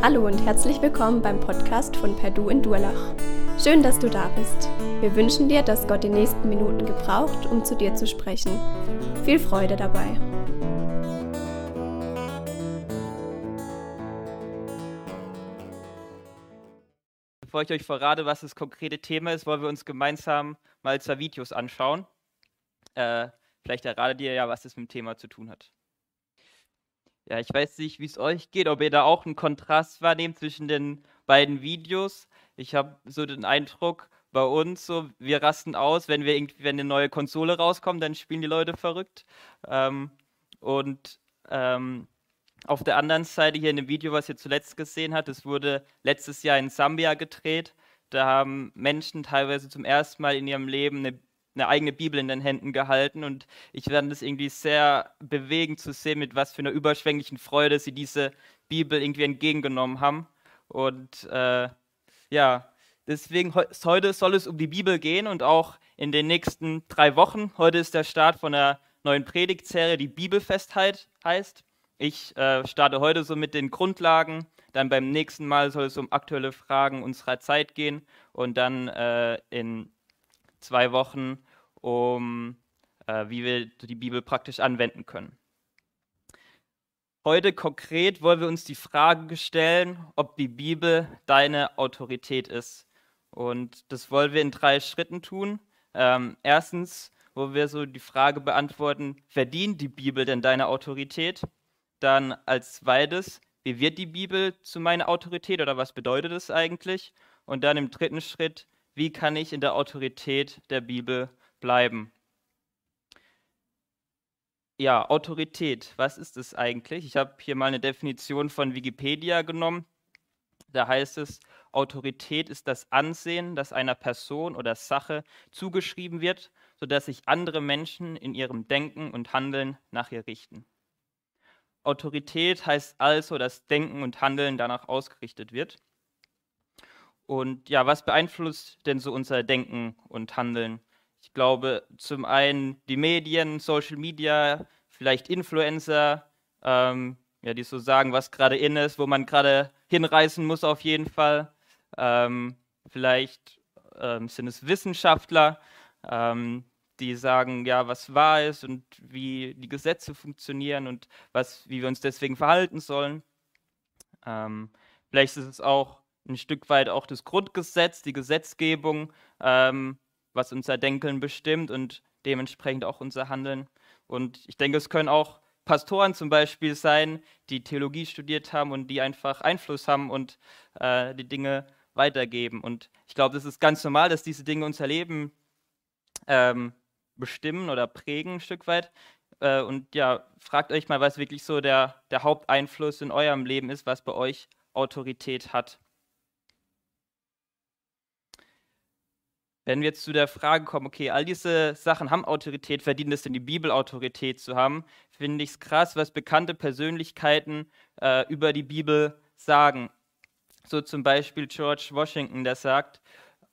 Hallo und herzlich willkommen beim Podcast von Perdu in Durlach. Schön, dass du da bist. Wir wünschen dir, dass Gott die nächsten Minuten gebraucht, um zu dir zu sprechen. Viel Freude dabei. Bevor ich euch verrate, was das konkrete Thema ist, wollen wir uns gemeinsam mal zwei Videos anschauen. Äh, vielleicht erratet ihr ja, was das mit dem Thema zu tun hat. Ja, ich weiß nicht, wie es euch geht, ob ihr da auch einen Kontrast wahrnehmt zwischen den beiden Videos. Ich habe so den Eindruck, bei uns so, wir rasten aus, wenn wir irgendwie, wenn eine neue Konsole rauskommt, dann spielen die Leute verrückt. Ähm, und ähm, auf der anderen Seite hier in dem Video, was ihr zuletzt gesehen habt, es wurde letztes Jahr in Sambia gedreht. Da haben Menschen teilweise zum ersten Mal in ihrem Leben eine eine eigene Bibel in den Händen gehalten und ich fand es irgendwie sehr bewegend zu sehen, mit was für einer überschwänglichen Freude sie diese Bibel irgendwie entgegengenommen haben. Und äh, ja, deswegen heute soll es um die Bibel gehen und auch in den nächsten drei Wochen. Heute ist der Start von einer neuen Predigtserie, die Bibelfestheit heißt. Ich äh, starte heute so mit den Grundlagen. Dann beim nächsten Mal soll es um aktuelle Fragen unserer Zeit gehen und dann äh, in zwei Wochen um äh, wie wir die Bibel praktisch anwenden können. Heute konkret wollen wir uns die Frage stellen, ob die Bibel deine Autorität ist. Und das wollen wir in drei Schritten tun. Ähm, erstens, wo wir so die Frage beantworten, verdient die Bibel denn deine Autorität? Dann als zweites, wie wird die Bibel zu meiner Autorität oder was bedeutet es eigentlich? Und dann im dritten Schritt, wie kann ich in der Autorität der Bibel bleiben. Ja, Autorität, was ist es eigentlich? Ich habe hier mal eine Definition von Wikipedia genommen. Da heißt es, Autorität ist das Ansehen, das einer Person oder Sache zugeschrieben wird, sodass sich andere Menschen in ihrem Denken und Handeln nach ihr richten. Autorität heißt also, dass Denken und Handeln danach ausgerichtet wird. Und ja, was beeinflusst denn so unser Denken und Handeln? Ich glaube, zum einen die Medien, Social Media, vielleicht Influencer, ähm, ja, die so sagen, was gerade in ist, wo man gerade hinreisen muss auf jeden Fall. Ähm, vielleicht ähm, sind es Wissenschaftler, ähm, die sagen, ja, was wahr ist und wie die Gesetze funktionieren und was, wie wir uns deswegen verhalten sollen. Ähm, vielleicht ist es auch ein Stück weit auch das Grundgesetz, die Gesetzgebung, ähm, was unser Denken bestimmt und dementsprechend auch unser Handeln. Und ich denke, es können auch Pastoren zum Beispiel sein, die Theologie studiert haben und die einfach Einfluss haben und äh, die Dinge weitergeben. Und ich glaube, das ist ganz normal, dass diese Dinge unser Leben ähm, bestimmen oder prägen ein Stück weit. Äh, und ja, fragt euch mal, was wirklich so der, der Haupteinfluss in eurem Leben ist, was bei euch Autorität hat. Wenn wir jetzt zu der Frage kommen, okay, all diese Sachen haben Autorität, verdienen es denn die Bibel Autorität zu haben, finde ich es krass, was bekannte Persönlichkeiten äh, über die Bibel sagen. So zum Beispiel George Washington, der sagt,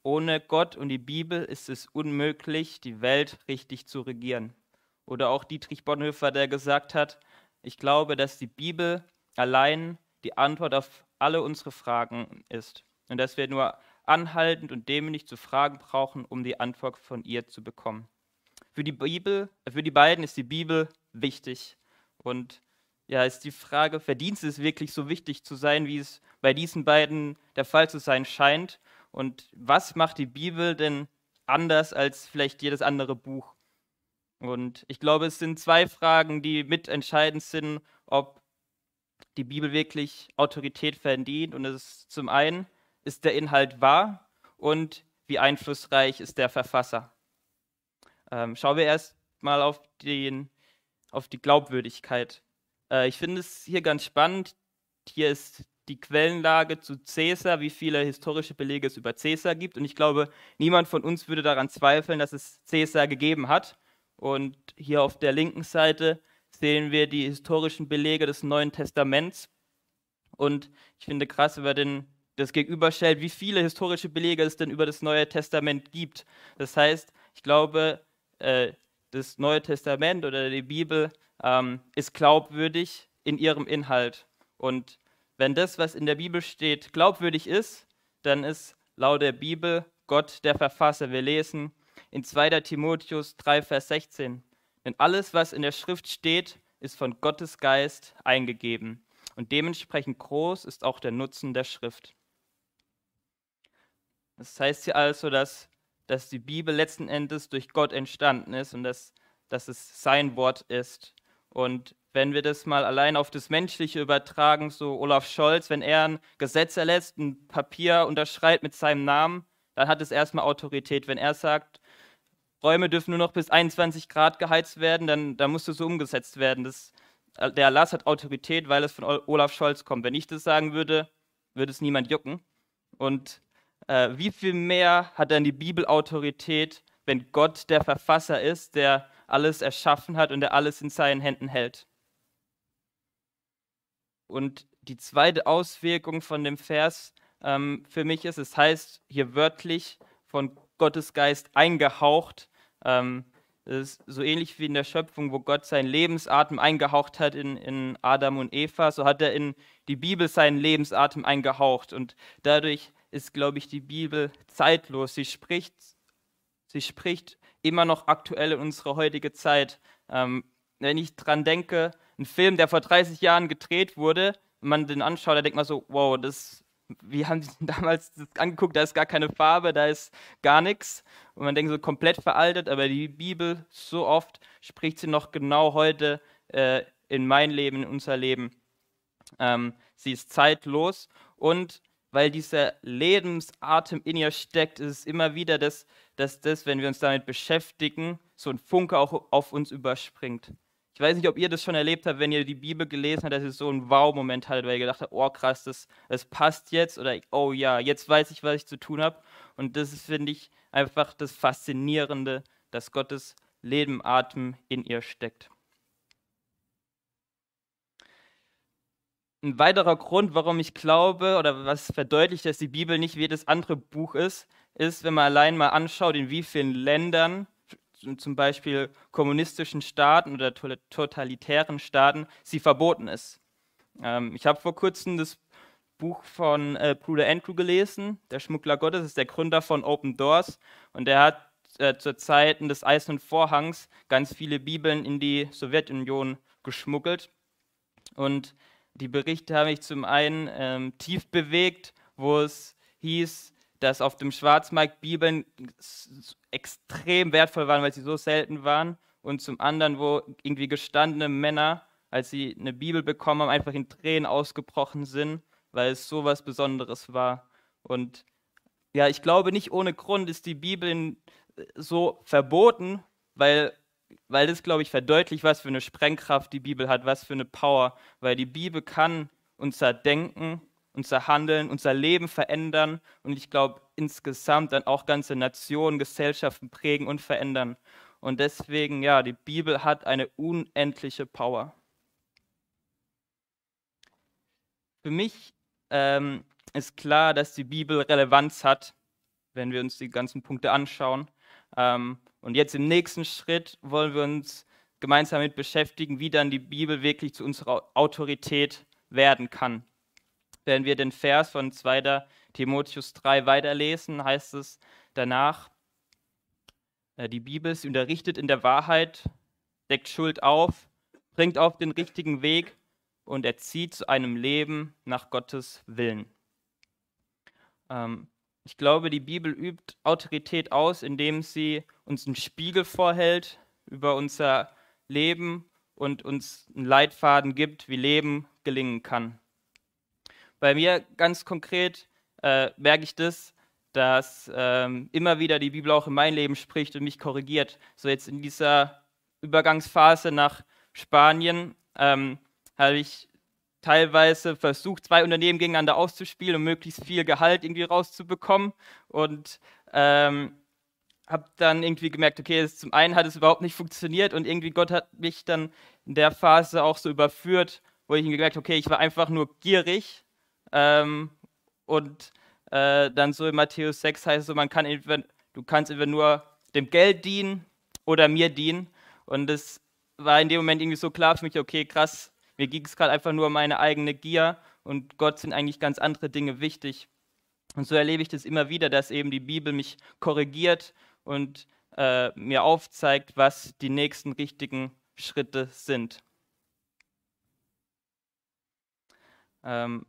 ohne Gott und die Bibel ist es unmöglich, die Welt richtig zu regieren. Oder auch Dietrich Bonhoeffer, der gesagt hat, ich glaube, dass die Bibel allein die Antwort auf alle unsere Fragen ist. Und dass wir nur anhaltend und demütig zu fragen brauchen, um die Antwort von ihr zu bekommen. Für die Bibel, für die beiden ist die Bibel wichtig. Und ja, ist die Frage, verdient es wirklich so wichtig zu sein, wie es bei diesen beiden der Fall zu sein scheint? Und was macht die Bibel denn anders als vielleicht jedes andere Buch? Und ich glaube, es sind zwei Fragen, die mitentscheidend sind, ob die Bibel wirklich Autorität verdient. Und es ist zum einen, ist der Inhalt wahr und wie einflussreich ist der Verfasser. Ähm, schauen wir erst mal auf, den, auf die Glaubwürdigkeit. Äh, ich finde es hier ganz spannend. Hier ist die Quellenlage zu Caesar, wie viele historische Belege es über Caesar gibt. Und ich glaube, niemand von uns würde daran zweifeln, dass es Caesar gegeben hat. Und hier auf der linken Seite sehen wir die historischen Belege des Neuen Testaments. Und ich finde krass über den das gegenüberstellt, wie viele historische Belege es denn über das Neue Testament gibt. Das heißt, ich glaube, äh, das Neue Testament oder die Bibel ähm, ist glaubwürdig in ihrem Inhalt. Und wenn das, was in der Bibel steht, glaubwürdig ist, dann ist laut der Bibel Gott der Verfasser. Wir lesen in 2. Timotheus 3, Vers 16. Denn alles, was in der Schrift steht, ist von Gottes Geist eingegeben. Und dementsprechend groß ist auch der Nutzen der Schrift. Das heißt hier also, dass, dass die Bibel letzten Endes durch Gott entstanden ist und dass, dass es sein Wort ist. Und wenn wir das mal allein auf das Menschliche übertragen, so Olaf Scholz, wenn er ein Gesetz erlässt, ein Papier unterschreibt mit seinem Namen, dann hat es erstmal Autorität. Wenn er sagt, Räume dürfen nur noch bis 21 Grad geheizt werden, dann, dann muss das so umgesetzt werden. Das, der Erlass hat Autorität, weil es von Olaf Scholz kommt. Wenn ich das sagen würde, würde es niemand jucken. Und äh, wie viel mehr hat dann die Bibel Autorität, wenn Gott der Verfasser ist, der alles erschaffen hat und der alles in seinen Händen hält? Und die zweite Auswirkung von dem Vers ähm, für mich ist, es heißt hier wörtlich von Gottes Geist eingehaucht. Ähm, das ist so ähnlich wie in der Schöpfung, wo Gott seinen Lebensatem eingehaucht hat in, in Adam und Eva, so hat er in die Bibel seinen Lebensatem eingehaucht. Und dadurch ist, glaube ich, die Bibel zeitlos. Sie spricht, sie spricht immer noch aktuell in unsere heutige Zeit. Ähm, wenn ich dran denke, ein Film, der vor 30 Jahren gedreht wurde, wenn man den anschaut, da denkt man so, wow, das, wie haben die damals das angeguckt, da ist gar keine Farbe, da ist gar nichts. Und man denkt so komplett veraltet, aber die Bibel, so oft spricht sie noch genau heute äh, in mein Leben, in unser Leben. Ähm, sie ist zeitlos und weil dieser Lebensatem in ihr steckt, ist es immer wieder, dass, dass das, wenn wir uns damit beschäftigen, so ein Funke auch auf uns überspringt. Ich weiß nicht, ob ihr das schon erlebt habt, wenn ihr die Bibel gelesen habt, dass ihr so einen Wow-Moment hattet, weil ihr gedacht habt, oh krass, das, das passt jetzt oder oh ja, jetzt weiß ich, was ich zu tun habe. Und das ist, finde ich, einfach das Faszinierende, dass Gottes Leben, Atem in ihr steckt. Ein weiterer Grund, warum ich glaube oder was verdeutlicht, dass die Bibel nicht wie jedes andere Buch ist, ist, wenn man allein mal anschaut, in wie vielen Ländern zum Beispiel kommunistischen Staaten oder totalitären Staaten sie verboten ist. Ähm, ich habe vor kurzem das Buch von äh, Bruder Andrew gelesen, der Schmuggler Gottes, ist der Gründer von Open Doors und er hat äh, zur Zeiten des Eisernen Vorhangs ganz viele Bibeln in die Sowjetunion geschmuggelt. Und die Berichte haben mich zum einen ähm, tief bewegt, wo es hieß, dass auf dem Schwarzmarkt Bibeln extrem wertvoll waren, weil sie so selten waren. Und zum anderen, wo irgendwie gestandene Männer, als sie eine Bibel bekommen haben, einfach in Tränen ausgebrochen sind, weil es so was Besonderes war. Und ja, ich glaube, nicht ohne Grund ist die Bibel so verboten, weil, weil das, glaube ich, verdeutlicht, was für eine Sprengkraft die Bibel hat, was für eine Power. Weil die Bibel kann unser Denken unser Handeln, unser Leben verändern und ich glaube insgesamt dann auch ganze Nationen, Gesellschaften prägen und verändern. Und deswegen, ja, die Bibel hat eine unendliche Power. Für mich ähm, ist klar, dass die Bibel Relevanz hat, wenn wir uns die ganzen Punkte anschauen. Ähm, und jetzt im nächsten Schritt wollen wir uns gemeinsam damit beschäftigen, wie dann die Bibel wirklich zu unserer Autorität werden kann. Wenn wir den Vers von 2. Timotheus 3 weiterlesen, heißt es danach, äh, die Bibel, sie unterrichtet in der Wahrheit, deckt Schuld auf, bringt auf den richtigen Weg und erzieht zu einem Leben nach Gottes Willen. Ähm, ich glaube, die Bibel übt Autorität aus, indem sie uns einen Spiegel vorhält über unser Leben und uns einen Leitfaden gibt, wie Leben gelingen kann. Bei mir ganz konkret äh, merke ich das, dass ähm, immer wieder die Bibel auch in mein Leben spricht und mich korrigiert. So jetzt in dieser Übergangsphase nach Spanien ähm, habe ich teilweise versucht, zwei Unternehmen gegeneinander auszuspielen, um möglichst viel Gehalt irgendwie rauszubekommen. Und ähm, habe dann irgendwie gemerkt, okay, zum einen hat es überhaupt nicht funktioniert und irgendwie Gott hat mich dann in der Phase auch so überführt, wo ich gemerkt, okay, ich war einfach nur gierig ähm, und äh, dann so in Matthäus 6 heißt es so, man kann entweder, du kannst entweder nur dem Geld dienen oder mir dienen. Und es war in dem Moment irgendwie so klar für mich, okay, krass, mir ging es gerade einfach nur um meine eigene Gier und Gott sind eigentlich ganz andere Dinge wichtig. Und so erlebe ich das immer wieder, dass eben die Bibel mich korrigiert und äh, mir aufzeigt, was die nächsten richtigen Schritte sind. Ähm,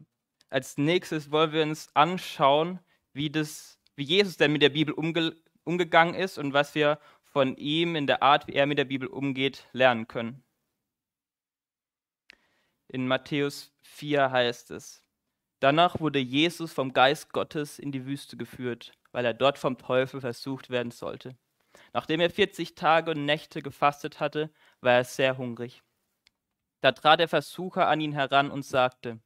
als nächstes wollen wir uns anschauen, wie, das, wie Jesus denn mit der Bibel umge umgegangen ist und was wir von ihm in der Art, wie er mit der Bibel umgeht, lernen können. In Matthäus 4 heißt es, Danach wurde Jesus vom Geist Gottes in die Wüste geführt, weil er dort vom Teufel versucht werden sollte. Nachdem er 40 Tage und Nächte gefastet hatte, war er sehr hungrig. Da trat der Versucher an ihn heran und sagte,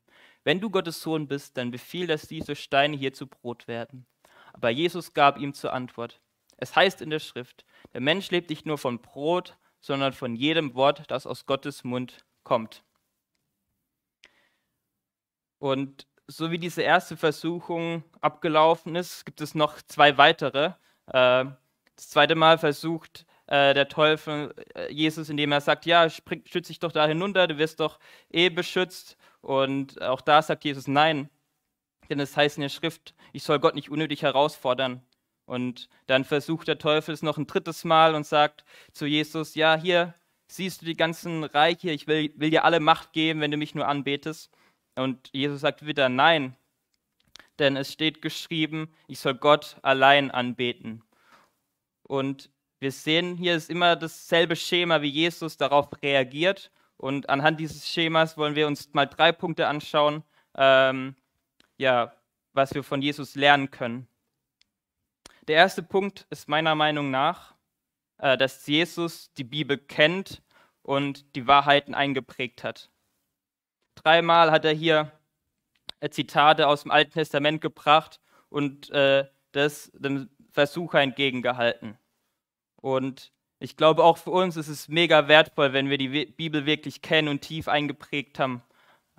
wenn du Gottes Sohn bist, dann befiehl, dass diese Steine hier zu Brot werden. Aber Jesus gab ihm zur Antwort, es heißt in der Schrift, der Mensch lebt nicht nur von Brot, sondern von jedem Wort, das aus Gottes Mund kommt. Und so wie diese erste Versuchung abgelaufen ist, gibt es noch zwei weitere. Äh, das zweite Mal versucht äh, der Teufel äh, Jesus, indem er sagt, ja, schütze dich doch da hinunter, du wirst doch eh beschützt. Und auch da sagt Jesus nein, denn es heißt in der Schrift, ich soll Gott nicht unnötig herausfordern. Und dann versucht der Teufel es noch ein drittes Mal und sagt zu Jesus, ja, hier siehst du die ganzen Reiche, ich will, will dir alle Macht geben, wenn du mich nur anbetest. Und Jesus sagt wieder nein, denn es steht geschrieben, ich soll Gott allein anbeten. Und wir sehen, hier ist immer dasselbe Schema, wie Jesus darauf reagiert. Und anhand dieses Schemas wollen wir uns mal drei Punkte anschauen, ähm, ja, was wir von Jesus lernen können. Der erste Punkt ist meiner Meinung nach, äh, dass Jesus die Bibel kennt und die Wahrheiten eingeprägt hat. Dreimal hat er hier äh, Zitate aus dem Alten Testament gebracht und äh, das dem Versucher entgegengehalten. Und ich glaube, auch für uns ist es mega wertvoll, wenn wir die Bibel wirklich kennen und tief eingeprägt haben.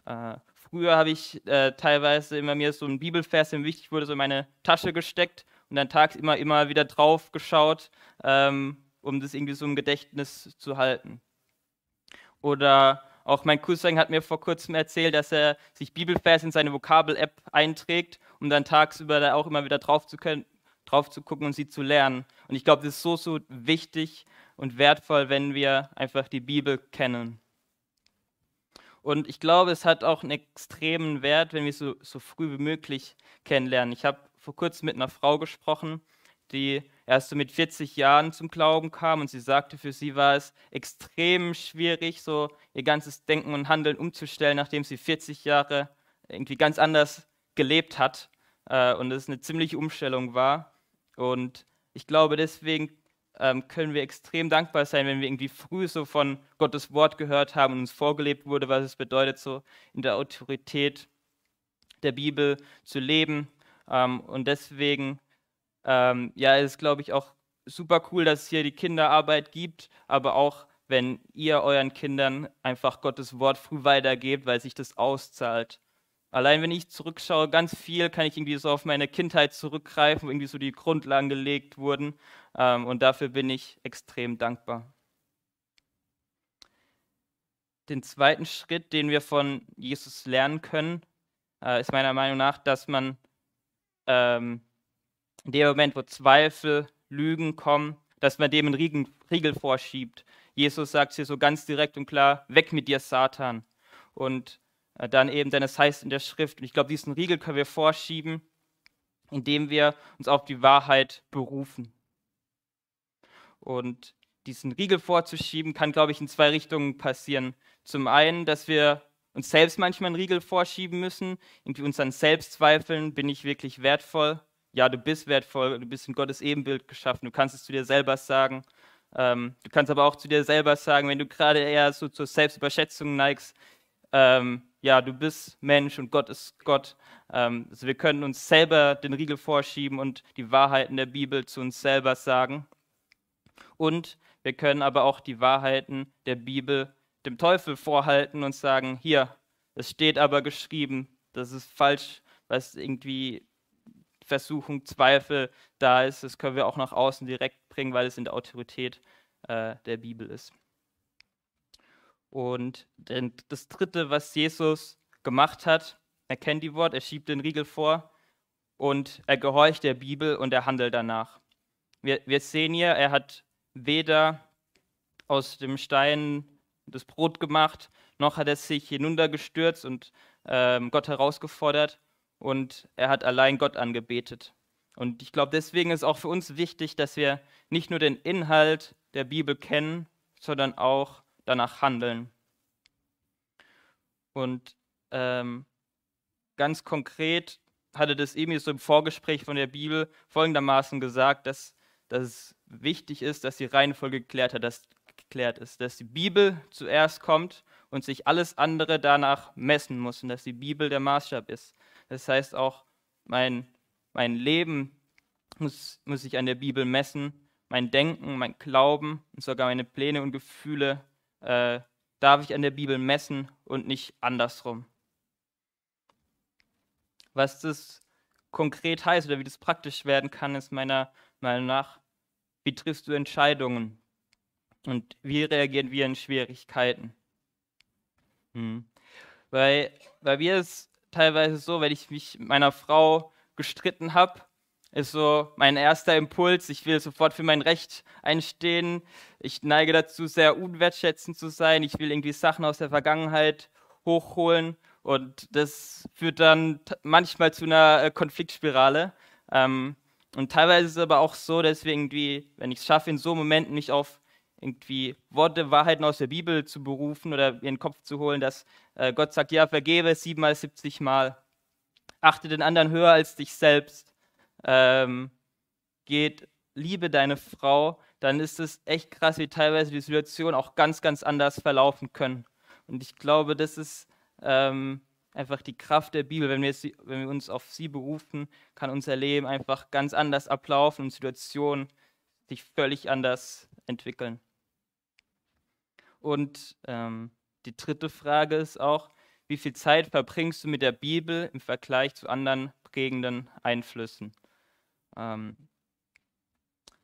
Äh, früher habe ich äh, teilweise immer mir so einen Bibelvers, der mir wichtig wurde, so in meine Tasche gesteckt und dann tags immer, immer wieder drauf geschaut, ähm, um das irgendwie so im Gedächtnis zu halten. Oder auch mein Cousin hat mir vor kurzem erzählt, dass er sich Bibelvers in seine Vokabel-App einträgt, um dann tagsüber da auch immer wieder drauf zu, können, drauf zu gucken und sie zu lernen. Und ich glaube, das ist so, so wichtig und wertvoll, wenn wir einfach die Bibel kennen. Und ich glaube, es hat auch einen extremen Wert, wenn wir so, so früh wie möglich kennenlernen. Ich habe vor kurzem mit einer Frau gesprochen, die erst so mit 40 Jahren zum Glauben kam und sie sagte, für sie war es extrem schwierig, so ihr ganzes Denken und Handeln umzustellen, nachdem sie 40 Jahre irgendwie ganz anders gelebt hat äh, und es eine ziemliche Umstellung war. Und ich glaube, deswegen ähm, können wir extrem dankbar sein, wenn wir irgendwie früh so von Gottes Wort gehört haben und uns vorgelebt wurde, was es bedeutet, so in der Autorität der Bibel zu leben. Ähm, und deswegen ähm, ja, es ist, glaube ich, auch super cool, dass es hier die Kinderarbeit gibt, aber auch, wenn ihr euren Kindern einfach Gottes Wort früh weitergebt, weil sich das auszahlt. Allein wenn ich zurückschaue, ganz viel kann ich irgendwie so auf meine Kindheit zurückgreifen, wo irgendwie so die Grundlagen gelegt wurden. Ähm, und dafür bin ich extrem dankbar. Den zweiten Schritt, den wir von Jesus lernen können, äh, ist meiner Meinung nach, dass man ähm, in dem Moment, wo Zweifel, Lügen kommen, dass man dem einen Riegel, vorschiebt. Jesus sagt hier so ganz direkt und klar, weg mit dir, Satan. Und äh, dann eben, denn es heißt in der Schrift, und ich glaube, diesen Riegel können wir vorschieben, indem wir uns auf die Wahrheit berufen. Und diesen Riegel vorzuschieben, kann, glaube ich, in zwei Richtungen passieren. Zum einen, dass wir uns selbst manchmal einen Riegel vorschieben müssen, irgendwie uns an Selbstzweifeln, bin ich wirklich wertvoll? Ja, du bist wertvoll, du bist in Gottes Ebenbild geschaffen, du kannst es zu dir selber sagen. Ähm, du kannst aber auch zu dir selber sagen, wenn du gerade eher so zur Selbstüberschätzung neigst, ähm, ja, du bist Mensch und Gott ist Gott. Ähm, also wir können uns selber den Riegel vorschieben und die Wahrheiten der Bibel zu uns selber sagen. Und wir können aber auch die Wahrheiten der Bibel dem Teufel vorhalten und sagen, hier, es steht aber geschrieben, das ist falsch, was irgendwie Versuchung, Zweifel da ist, das können wir auch nach außen direkt bringen, weil es in der Autorität äh, der Bibel ist. Und das Dritte, was Jesus gemacht hat, er kennt die Wort, er schiebt den Riegel vor und er gehorcht der Bibel und er handelt danach. Wir, wir sehen hier, er hat weder aus dem Stein das Brot gemacht, noch hat er sich hinuntergestürzt und ähm, Gott herausgefordert und er hat allein Gott angebetet. Und ich glaube, deswegen ist auch für uns wichtig, dass wir nicht nur den Inhalt der Bibel kennen, sondern auch danach handeln. Und ähm, ganz konkret hatte das eben so im Vorgespräch von der Bibel folgendermaßen gesagt, dass, dass es wichtig ist, dass die Reihenfolge geklärt, hat, dass, geklärt ist, dass die Bibel zuerst kommt und sich alles andere danach messen muss und dass die Bibel der Maßstab ist. Das heißt auch, mein, mein Leben muss, muss sich an der Bibel messen, mein Denken, mein Glauben und sogar meine Pläne und Gefühle äh, darf ich an der Bibel messen und nicht andersrum. Was das konkret heißt oder wie das praktisch werden kann, ist meiner Meinung nach, wie triffst du Entscheidungen und wie reagieren wir in Schwierigkeiten. Hm. Weil, weil wir es teilweise so, wenn ich mich mit meiner Frau gestritten habe, ist so mein erster Impuls. Ich will sofort für mein Recht einstehen. Ich neige dazu, sehr unwertschätzend zu sein. Ich will irgendwie Sachen aus der Vergangenheit hochholen. Und das führt dann manchmal zu einer äh, Konfliktspirale. Ähm, und teilweise ist es aber auch so, dass wir irgendwie, wenn ich es schaffe, in so Momenten nicht auf irgendwie Worte, Wahrheiten aus der Bibel zu berufen oder in den Kopf zu holen, dass äh, Gott sagt, ja, vergebe siebenmal, siebzig Mal. Achte den anderen höher als dich selbst ähm, geht, liebe deine Frau, dann ist es echt krass, wie teilweise die Situation auch ganz, ganz anders verlaufen können. Und ich glaube, das ist ähm, einfach die Kraft der Bibel. Wenn wir, sie, wenn wir uns auf sie berufen, kann unser Leben einfach ganz anders ablaufen und Situationen sich völlig anders entwickeln. Und ähm, die dritte Frage ist auch, wie viel Zeit verbringst du mit der Bibel im Vergleich zu anderen prägenden Einflüssen? Ähm,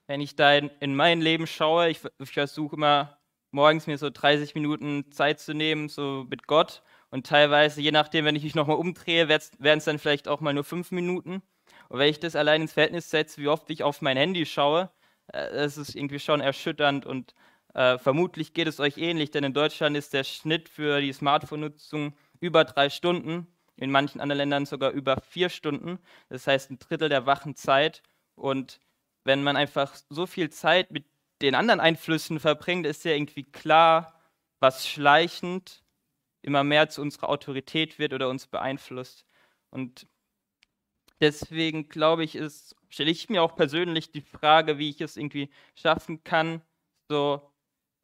wenn ich da in, in, mein Leben schaue, ich, ich versuche immer morgens mir so 30 Minuten Zeit zu nehmen, so mit Gott. Und teilweise, je nachdem, wenn ich mich nochmal umdrehe, werden es dann vielleicht auch mal nur fünf Minuten. Und wenn ich das allein ins Verhältnis setze, wie oft ich auf mein Handy schaue, äh, das ist irgendwie schon erschütternd und äh, vermutlich geht es euch ähnlich, denn in Deutschland ist der Schnitt für die Smartphone-Nutzung über drei Stunden in manchen anderen Ländern sogar über vier Stunden. Das heißt ein Drittel der wachen Zeit. Und wenn man einfach so viel Zeit mit den anderen Einflüssen verbringt, ist ja irgendwie klar, was schleichend immer mehr zu unserer Autorität wird oder uns beeinflusst. Und deswegen glaube ich, stelle ich mir auch persönlich die Frage, wie ich es irgendwie schaffen kann, so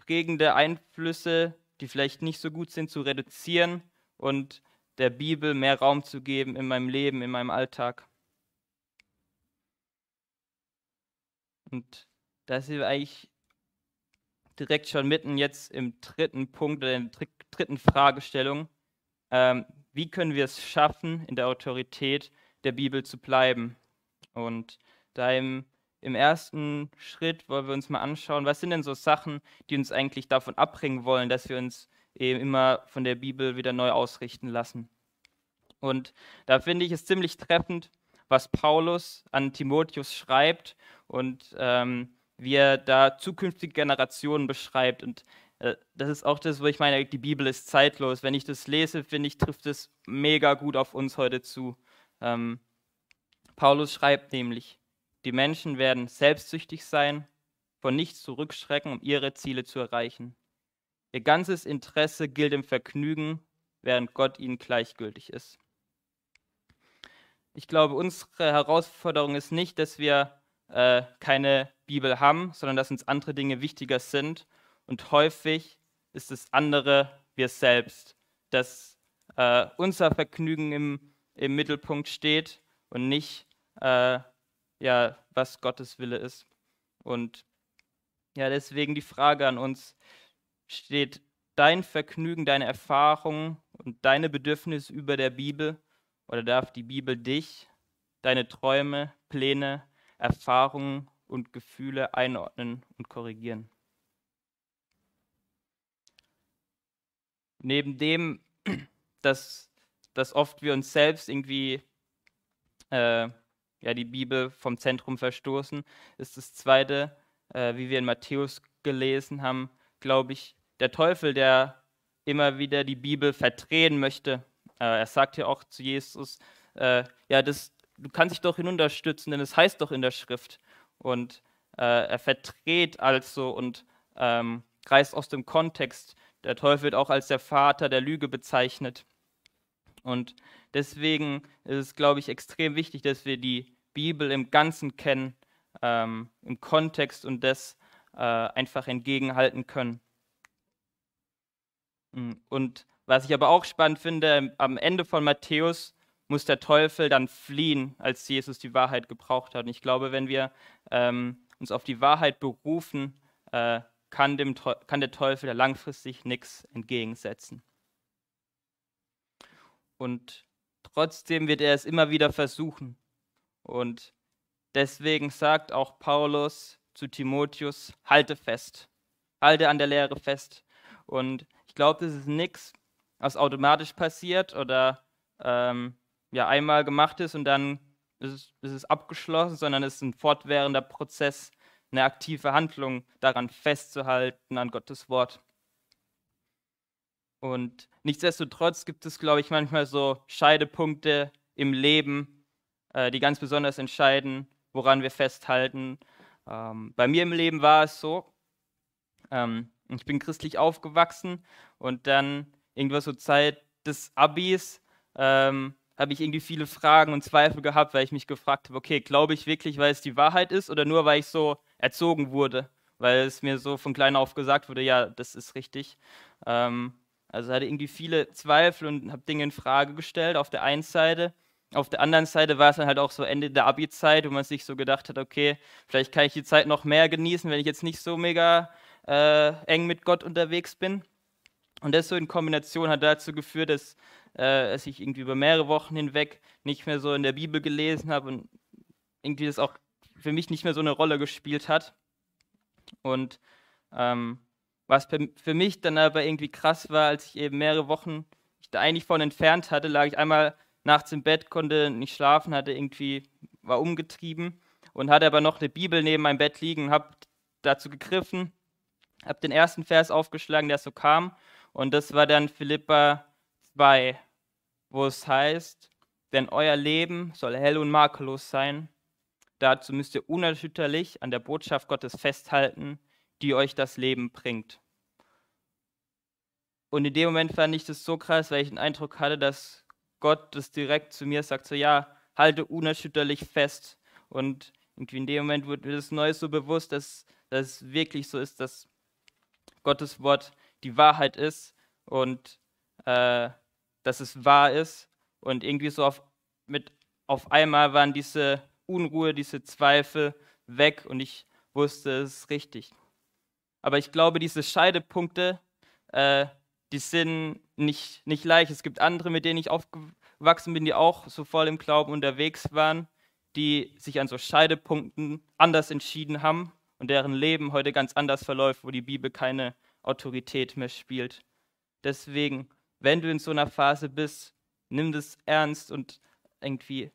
prägende Einflüsse, die vielleicht nicht so gut sind, zu reduzieren und der Bibel mehr Raum zu geben in meinem Leben, in meinem Alltag. Und da sind wir eigentlich direkt schon mitten jetzt im dritten Punkt oder in der dritten Fragestellung. Ähm, wie können wir es schaffen, in der Autorität der Bibel zu bleiben? Und da im, im ersten Schritt wollen wir uns mal anschauen, was sind denn so Sachen, die uns eigentlich davon abbringen wollen, dass wir uns eben immer von der Bibel wieder neu ausrichten lassen. Und da finde ich es ziemlich treffend, was Paulus an Timotheus schreibt und ähm, wie er da zukünftige Generationen beschreibt. Und äh, das ist auch das, wo ich meine, die Bibel ist zeitlos. Wenn ich das lese, finde ich, trifft es mega gut auf uns heute zu. Ähm, Paulus schreibt nämlich, die Menschen werden selbstsüchtig sein, von nichts zurückschrecken, um ihre Ziele zu erreichen. Ihr ganzes Interesse gilt im Vergnügen, während Gott ihnen gleichgültig ist. Ich glaube, unsere Herausforderung ist nicht, dass wir äh, keine Bibel haben, sondern dass uns andere Dinge wichtiger sind. Und häufig ist das andere wir selbst, dass äh, unser Vergnügen im, im Mittelpunkt steht und nicht, äh, ja, was Gottes Wille ist. Und ja, deswegen die Frage an uns, steht dein Vergnügen, deine Erfahrungen und deine Bedürfnisse über der Bibel oder darf die Bibel dich, deine Träume, Pläne, Erfahrungen und Gefühle einordnen und korrigieren? Neben dem, dass dass oft wir uns selbst irgendwie äh, ja, die Bibel vom Zentrum verstoßen, ist das Zweite, äh, wie wir in Matthäus gelesen haben, glaube ich, der Teufel, der immer wieder die Bibel verdrehen möchte. Äh, er sagt ja auch zu Jesus, äh, ja, das, du kannst dich doch hinunterstützen, denn es heißt doch in der Schrift. Und äh, er verdreht also und ähm, reißt aus dem Kontext. Der Teufel wird auch als der Vater der Lüge bezeichnet. Und deswegen ist es, glaube ich, extrem wichtig, dass wir die Bibel im Ganzen kennen, ähm, im Kontext und das äh, einfach entgegenhalten können. Hm, und was ich aber auch spannend finde, am Ende von Matthäus muss der Teufel dann fliehen, als Jesus die Wahrheit gebraucht hat. Und ich glaube, wenn wir ähm, uns auf die Wahrheit berufen, äh, kann, dem, kann der Teufel da langfristig nichts entgegensetzen. Und trotzdem wird er es immer wieder versuchen. Und deswegen sagt auch Paulus zu Timotheus, halte fest, halte an der Lehre fest. Und ich glaube, das ist nichts, was automatisch passiert oder ähm, ja einmal gemacht ist und dann ist ist es abgeschlossen, sondern es ist ein fortwährender Prozess, eine aktive Handlung daran festzuhalten, an Gottes Wort. Und nichtsdestotrotz gibt es, glaube ich, manchmal so Scheidepunkte im Leben, äh, die ganz besonders entscheiden, woran wir festhalten. Ähm, bei mir im Leben war es so, ähm, ich bin christlich aufgewachsen und dann irgendwas so Zeit des Abis ähm, habe ich irgendwie viele Fragen und Zweifel gehabt, weil ich mich gefragt habe, okay, glaube ich wirklich, weil es die Wahrheit ist oder nur, weil ich so erzogen wurde, weil es mir so von klein auf gesagt wurde, ja, das ist richtig. Ähm, also hatte irgendwie viele Zweifel und habe Dinge in Frage gestellt auf der einen Seite. Auf der anderen Seite war es dann halt auch so Ende der Abi-Zeit, wo man sich so gedacht hat, okay, vielleicht kann ich die Zeit noch mehr genießen, wenn ich jetzt nicht so mega äh, eng mit Gott unterwegs bin. Und das so in Kombination hat dazu geführt, dass, äh, dass ich irgendwie über mehrere Wochen hinweg nicht mehr so in der Bibel gelesen habe und irgendwie das auch für mich nicht mehr so eine Rolle gespielt hat. Und ähm, was für mich dann aber irgendwie krass war, als ich eben mehrere Wochen da eigentlich von entfernt hatte, lag ich einmal nachts im Bett, konnte nicht schlafen, hatte irgendwie, war umgetrieben und hatte aber noch eine Bibel neben meinem Bett liegen, habe dazu gegriffen, habe den ersten Vers aufgeschlagen, der so kam und das war dann Philippa 2, wo es heißt, denn euer Leben soll hell und makellos sein. Dazu müsst ihr unerschütterlich an der Botschaft Gottes festhalten, die euch das Leben bringt. Und in dem Moment fand ich das so krass, weil ich den Eindruck hatte, dass Gott das direkt zu mir sagt, so ja, halte unerschütterlich fest. Und irgendwie in dem Moment wurde mir das Neue so bewusst, dass das wirklich so ist, dass Gottes Wort die Wahrheit ist und äh, dass es wahr ist. Und irgendwie so auf, mit, auf einmal waren diese Unruhe, diese Zweifel weg und ich wusste, es ist richtig. Aber ich glaube, diese Scheidepunkte, äh, die sind nicht, nicht leicht. Es gibt andere, mit denen ich aufgewachsen bin, die auch so voll im Glauben unterwegs waren, die sich an so Scheidepunkten anders entschieden haben und deren Leben heute ganz anders verläuft, wo die Bibel keine Autorität mehr spielt. Deswegen, wenn du in so einer Phase bist, nimm das ernst und irgendwie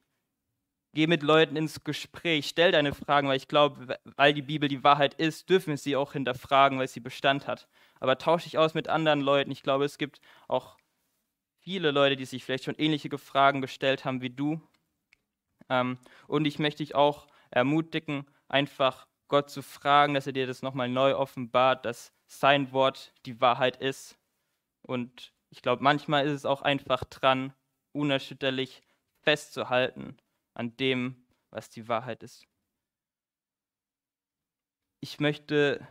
geh mit Leuten ins Gespräch, stell deine Fragen, weil ich glaube, weil die Bibel die Wahrheit ist, dürfen wir sie auch hinterfragen, weil sie Bestand hat. Aber tausche dich aus mit anderen Leuten. Ich glaube, es gibt auch viele Leute, die sich vielleicht schon ähnliche Fragen gestellt haben wie du. Ähm, und ich möchte dich auch ermutigen, einfach Gott zu fragen, dass er dir das nochmal neu offenbart, dass sein Wort die Wahrheit ist. Und ich glaube, manchmal ist es auch einfach dran, unerschütterlich festzuhalten an dem, was die Wahrheit ist. Ich möchte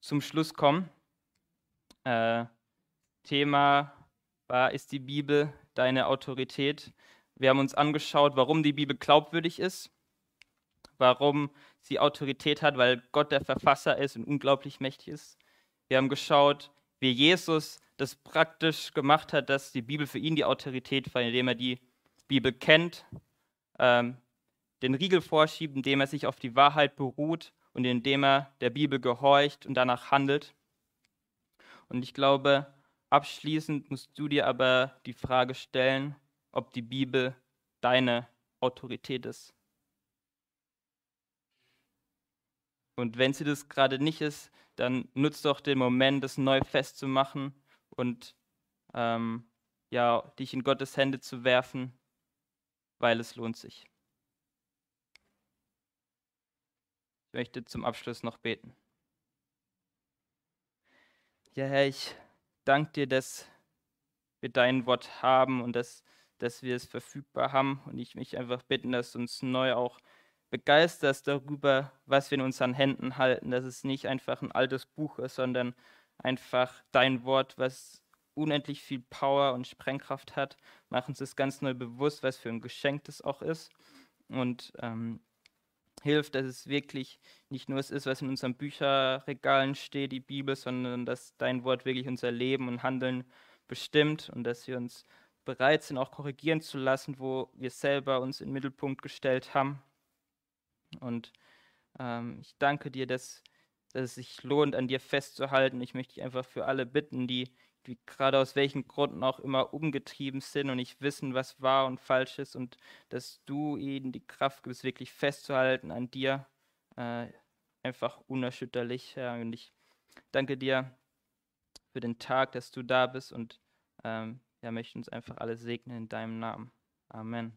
zum Schluss kommen. Äh, Thema war, ist die Bibel deine Autorität? Wir haben uns angeschaut, warum die Bibel glaubwürdig ist, warum sie Autorität hat, weil Gott der Verfasser ist und unglaublich mächtig ist. Wir haben geschaut, wie Jesus das praktisch gemacht hat, dass die Bibel für ihn die Autorität war, indem er die Bibel kennt, ähm, den Riegel vorschiebt, indem er sich auf die Wahrheit beruht und indem er der Bibel gehorcht und danach handelt. Und ich glaube, abschließend musst du dir aber die Frage stellen, ob die Bibel deine Autorität ist. Und wenn sie das gerade nicht ist, dann nutzt doch den Moment, das neu festzumachen und ähm, ja, dich in Gottes Hände zu werfen, weil es lohnt sich. Ich möchte zum Abschluss noch beten. Ja, Herr, ich danke dir, dass wir dein Wort haben und dass, dass wir es verfügbar haben. Und ich mich einfach bitten, dass du uns neu auch begeisterst darüber, was wir in unseren Händen halten, dass es nicht einfach ein altes Buch ist, sondern einfach dein Wort, was unendlich viel Power und Sprengkraft hat. Mach uns das ganz neu bewusst, was für ein Geschenk das auch ist. Und ähm, hilft, dass es wirklich nicht nur es ist, was in unseren Bücherregalen steht, die Bibel, sondern dass dein Wort wirklich unser Leben und Handeln bestimmt und dass wir uns bereit sind, auch korrigieren zu lassen, wo wir selber uns in den Mittelpunkt gestellt haben. Und ähm, ich danke dir, dass, dass es sich lohnt, an dir festzuhalten. Ich möchte dich einfach für alle bitten, die, die gerade aus welchen Gründen auch immer umgetrieben sind und nicht wissen, was wahr und falsch ist und dass du ihnen die Kraft gibst, wirklich festzuhalten an dir, äh, einfach unerschütterlich. Ja. Und ich danke dir für den Tag, dass du da bist und ähm, ja, möchte uns einfach alle segnen in deinem Namen. Amen.